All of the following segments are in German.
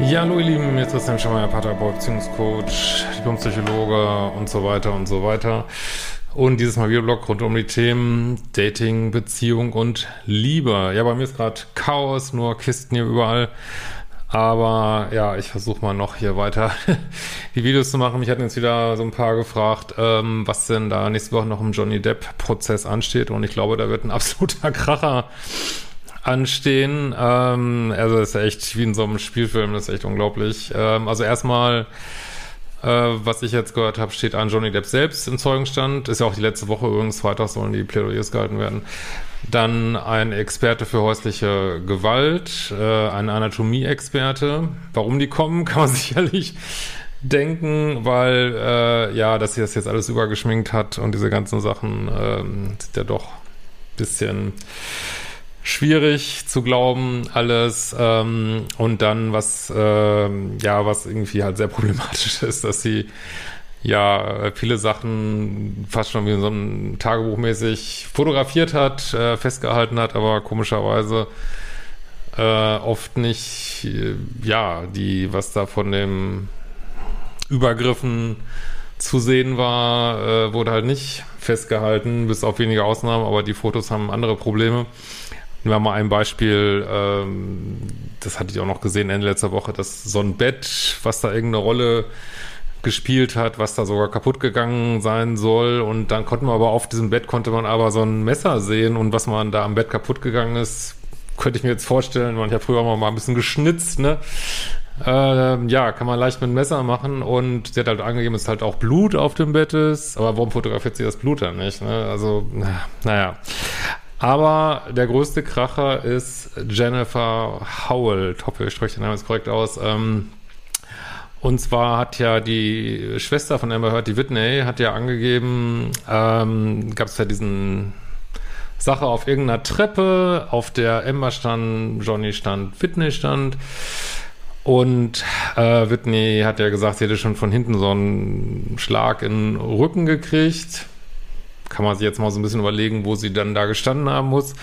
Ja, hallo ihr Lieben, hier ist Christian Schemmer, Paterboy, Beziehungscoach, Diplompsychologe und so weiter und so weiter. Und dieses Mal Videoblog rund um die Themen Dating, Beziehung und Liebe. Ja, bei mir ist gerade Chaos, nur Kisten hier überall. Aber ja, ich versuche mal noch hier weiter die Videos zu machen. Mich hatten jetzt wieder so ein paar gefragt, ähm, was denn da nächste Woche noch im Johnny Depp-Prozess ansteht. Und ich glaube, da wird ein absoluter Kracher anstehen. Ähm, also ist echt wie in so einem Spielfilm, das ist echt unglaublich. Ähm, also erstmal, äh, was ich jetzt gehört habe, steht an Johnny Depp selbst im Zeugenstand. Ist ja auch die letzte Woche übrigens, Freitag sollen die Plädoyers gehalten werden. Dann ein Experte für häusliche Gewalt, äh, ein Anatomie-Experte. Warum die kommen, kann man sicherlich denken, weil äh, ja, dass sie das jetzt alles übergeschminkt hat und diese ganzen Sachen ähm, sind ja doch bisschen schwierig zu glauben, alles. Ähm, und dann, was, ähm, ja, was irgendwie halt sehr problematisch ist, dass sie ja viele Sachen fast schon wie in so einem Tagebuch mäßig fotografiert hat, äh, festgehalten hat, aber komischerweise äh, oft nicht, äh, ja, die, was da von dem Übergriffen zu sehen war, äh, wurde halt nicht festgehalten, bis auf wenige Ausnahmen, aber die Fotos haben andere Probleme. Nehmen wir mal ein Beispiel, ähm, das hatte ich auch noch gesehen Ende letzter Woche, dass so ein Bett, was da irgendeine Rolle gespielt hat, was da sogar kaputt gegangen sein soll. Und dann konnte man aber auf diesem Bett konnte man aber so ein Messer sehen und was man da am Bett kaputt gegangen ist, könnte ich mir jetzt vorstellen, man hat früher mal ein bisschen geschnitzt, ne? Ähm, ja, kann man leicht mit einem Messer machen und sie hat halt angegeben, dass halt auch Blut auf dem Bett ist. Aber warum fotografiert sie das Blut dann nicht? Ne? Also, na, naja. Aber der größte Kracher ist Jennifer Howell. Ich hoffe, ich spreche den Namen jetzt korrekt aus. Ähm, und zwar hat ja die Schwester von Amber Heard, die Whitney, hat ja angegeben, ähm, gab es ja diesen Sache auf irgendeiner Treppe, auf der Amber stand, Johnny stand, Whitney stand. Und äh, Whitney hat ja gesagt, sie hätte schon von hinten so einen Schlag in den Rücken gekriegt. Kann man sich jetzt mal so ein bisschen überlegen, wo sie dann da gestanden haben muss.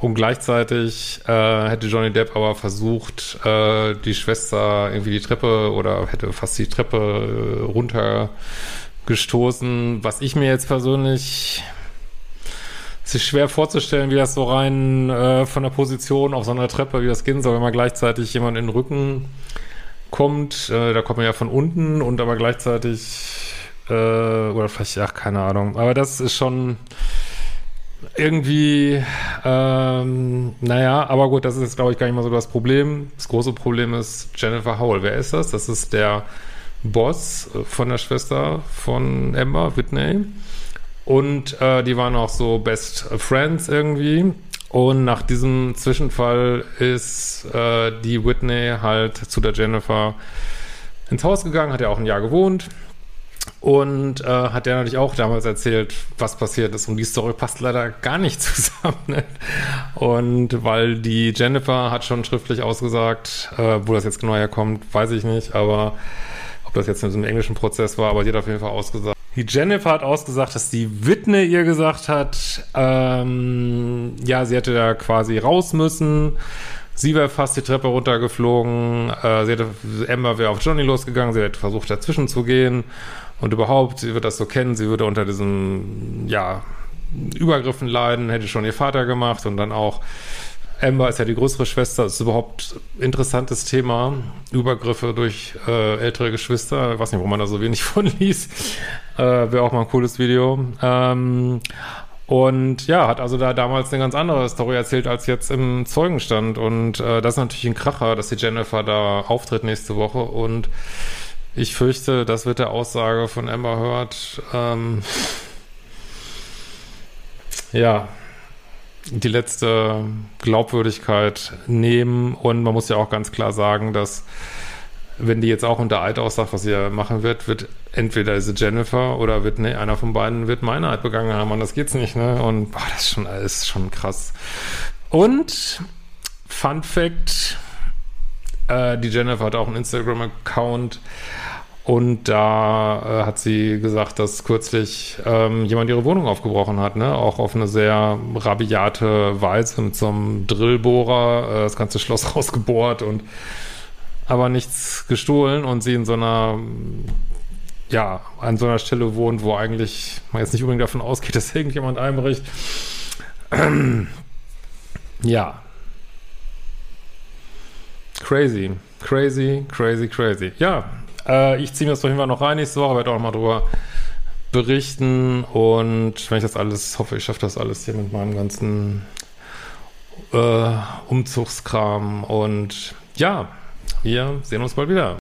Und gleichzeitig äh, hätte Johnny Depp aber versucht, äh, die Schwester irgendwie die Treppe oder hätte fast die Treppe äh, runtergestoßen. Was ich mir jetzt persönlich es ist schwer vorzustellen, wie das so rein äh, von der Position auf so einer Treppe, wie das gehen soll, wenn man gleichzeitig jemand in den Rücken kommt. Äh, da kommt man ja von unten und aber gleichzeitig äh, oder vielleicht, ach, keine Ahnung. Aber das ist schon irgendwie, ähm, naja, aber gut, das ist glaube ich, gar nicht mal so das Problem. Das große Problem ist Jennifer Howell. Wer ist das? Das ist der Boss von der Schwester von Amber, Whitney. Und äh, die waren auch so Best Friends irgendwie. Und nach diesem Zwischenfall ist äh, die Whitney halt zu der Jennifer ins Haus gegangen, hat ja auch ein Jahr gewohnt. Und äh, hat der natürlich auch damals erzählt, was passiert ist. Und die Story passt leider gar nicht zusammen. Ne? Und weil die Jennifer hat schon schriftlich ausgesagt, äh, wo das jetzt genau herkommt, weiß ich nicht. Aber ob das jetzt in so einem englischen Prozess war, aber die hat auf jeden Fall ausgesagt. Die Jennifer hat ausgesagt, dass die Whitney ihr gesagt hat, ähm, ja, sie hätte da quasi raus müssen. Sie wäre fast die Treppe runtergeflogen. Äh, sie hätte, Amber wäre auf Johnny losgegangen. Sie hätte versucht, dazwischen zu gehen. Und überhaupt, sie wird das so kennen. Sie würde unter diesen, ja, Übergriffen leiden. Hätte schon ihr Vater gemacht und dann auch Amber ist ja die größere Schwester, ist überhaupt interessantes Thema. Übergriffe durch äh, ältere Geschwister. Ich weiß nicht, warum man da so wenig von liest. Äh, Wäre auch mal ein cooles Video. Ähm, und ja, hat also da damals eine ganz andere Story erzählt als jetzt im Zeugenstand. Und äh, das ist natürlich ein Kracher, dass die Jennifer da auftritt nächste Woche. Und ich fürchte, das wird der Aussage von Amber Heard. Ähm, ja, die letzte Glaubwürdigkeit nehmen. Und man muss ja auch ganz klar sagen, dass wenn die jetzt auch unter Eid aussagt, was sie machen wird, wird entweder diese Jennifer oder wird ne, einer von beiden wird Meinheit begangen haben und das geht's nicht, ne? Und boah, das ist schon alles schon krass. Und Fun Fact: äh, Die Jennifer hat auch einen Instagram-Account und da äh, hat sie gesagt, dass kürzlich ähm, jemand ihre Wohnung aufgebrochen hat, ne? Auch auf eine sehr rabiate Weise mit so einem Drillbohrer äh, das ganze Schloss rausgebohrt und aber nichts gestohlen und sie in so einer ja, an so einer Stelle wohnt, wo eigentlich man jetzt nicht unbedingt davon ausgeht, dass irgendjemand einbricht. ja. Crazy, crazy, crazy, crazy. Ja, äh, ich ziehe mir das auf jeden Fall noch rein nächste Woche, werde auch noch mal drüber berichten und wenn ich das alles, hoffe ich schaffe das alles hier mit meinem ganzen äh, Umzugskram und ja, wir sehen uns bald wieder.